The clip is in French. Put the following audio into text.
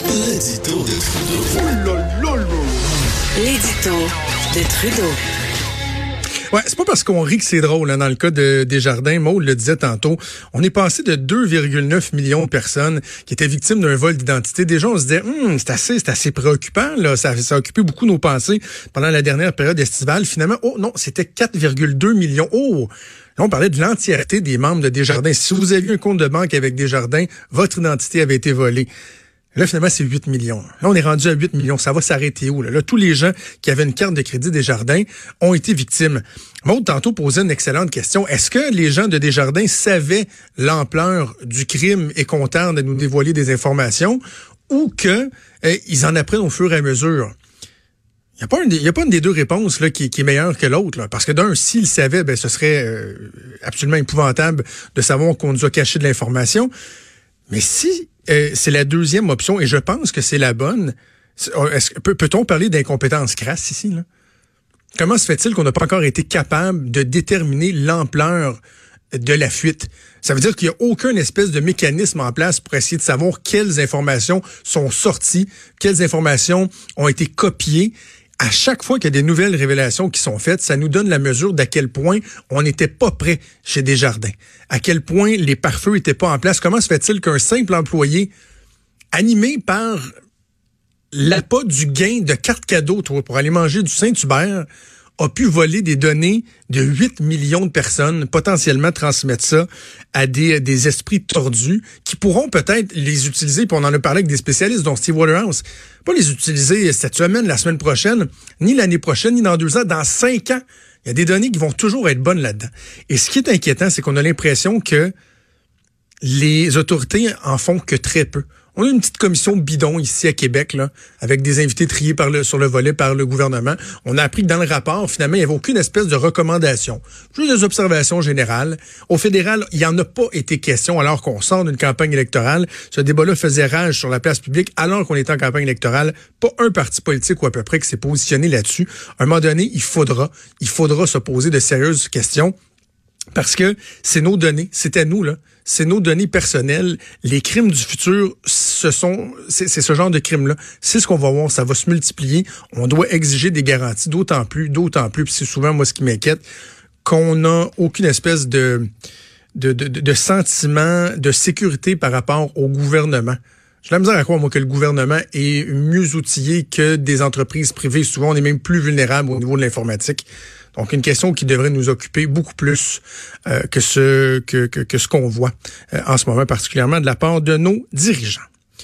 L'édito de Trudeau. L'édito de Trudeau. Ouais, c'est pas parce qu'on rit que c'est drôle. Hein, dans le cas de Desjardins, Maud le disait tantôt, on est passé de 2,9 millions de personnes qui étaient victimes d'un vol d'identité. Déjà, on se disait, Hum, c'est assez, c'est assez préoccupant. Là, ça, ça a occupé beaucoup nos pensées pendant la dernière période estivale. Finalement, oh non, c'était 4,2 millions. Oh, Là, on parlait de l'entièreté des membres de Desjardins. Si vous aviez un compte de banque avec Desjardins, votre identité avait été volée. Là, finalement, c'est 8 millions. Là, on est rendu à 8 millions. Ça va s'arrêter où? Là? tous les gens qui avaient une carte de crédit Desjardins ont été victimes. Maud, tantôt, posait une excellente question. Est-ce que les gens de Desjardins savaient l'ampleur du crime et contents de nous dévoiler des informations ou que eh, en apprennent au fur et à mesure? Il n'y a, pas une des, deux réponses là, qui, est meilleure que l'autre. Parce que d'un, s'ils savaient, ben, ce serait euh, absolument épouvantable de savoir qu'on nous a caché de l'information. Mais si euh, c'est la deuxième option, et je pense que c'est la bonne, oh, peut-on parler d'incompétence crasse ici? Comment se fait-il qu'on n'a pas encore été capable de déterminer l'ampleur de la fuite? Ça veut dire qu'il n'y a aucun espèce de mécanisme en place pour essayer de savoir quelles informations sont sorties, quelles informations ont été copiées à chaque fois qu'il y a des nouvelles révélations qui sont faites, ça nous donne la mesure d'à quel point on n'était pas prêt chez Desjardins, à quel point les pare-feux n'étaient pas en place. Comment se fait-il qu'un simple employé, animé par l'appât du gain de cartes cadeaux pour aller manger du Saint-Hubert, a pu voler des données de 8 millions de personnes, potentiellement transmettre ça à des, des esprits tordus qui pourront peut-être les utiliser, puis on en a parlé avec des spécialistes, dont Steve Waterhouse, pas les utiliser cette semaine, la semaine prochaine, ni l'année prochaine, ni dans deux ans, dans cinq ans. Il y a des données qui vont toujours être bonnes là-dedans. Et ce qui est inquiétant, c'est qu'on a l'impression que les autorités en font que très peu. On a une petite commission bidon ici à Québec, là, avec des invités triés par le, sur le volet par le gouvernement. On a appris que dans le rapport, finalement, il n'y avait aucune espèce de recommandation. Juste des observations générales. Au fédéral, il n'y en a pas été question alors qu'on sort d'une campagne électorale. Ce débat-là faisait rage sur la place publique alors qu'on était en campagne électorale. Pas un parti politique ou à peu près qui s'est positionné là-dessus. À un moment donné, il faudra, il faudra se poser de sérieuses questions parce que c'est nos données, c'est à nous là, c'est nos données personnelles. Les crimes du futur, ce sont, c'est ce genre de crimes là. C'est ce qu'on va voir, ça va se multiplier. On doit exiger des garanties, d'autant plus, d'autant plus. Puis c'est souvent moi ce qui m'inquiète, qu'on n'a aucune espèce de de, de, de sentiment de sécurité par rapport au gouvernement. J'ai la misère à croire, moi, que le gouvernement est mieux outillé que des entreprises privées. Souvent, on est même plus vulnérable au niveau de l'informatique. Donc, une question qui devrait nous occuper beaucoup plus euh, que ce que, que, que ce qu'on voit euh, en ce moment, particulièrement de la part de nos dirigeants.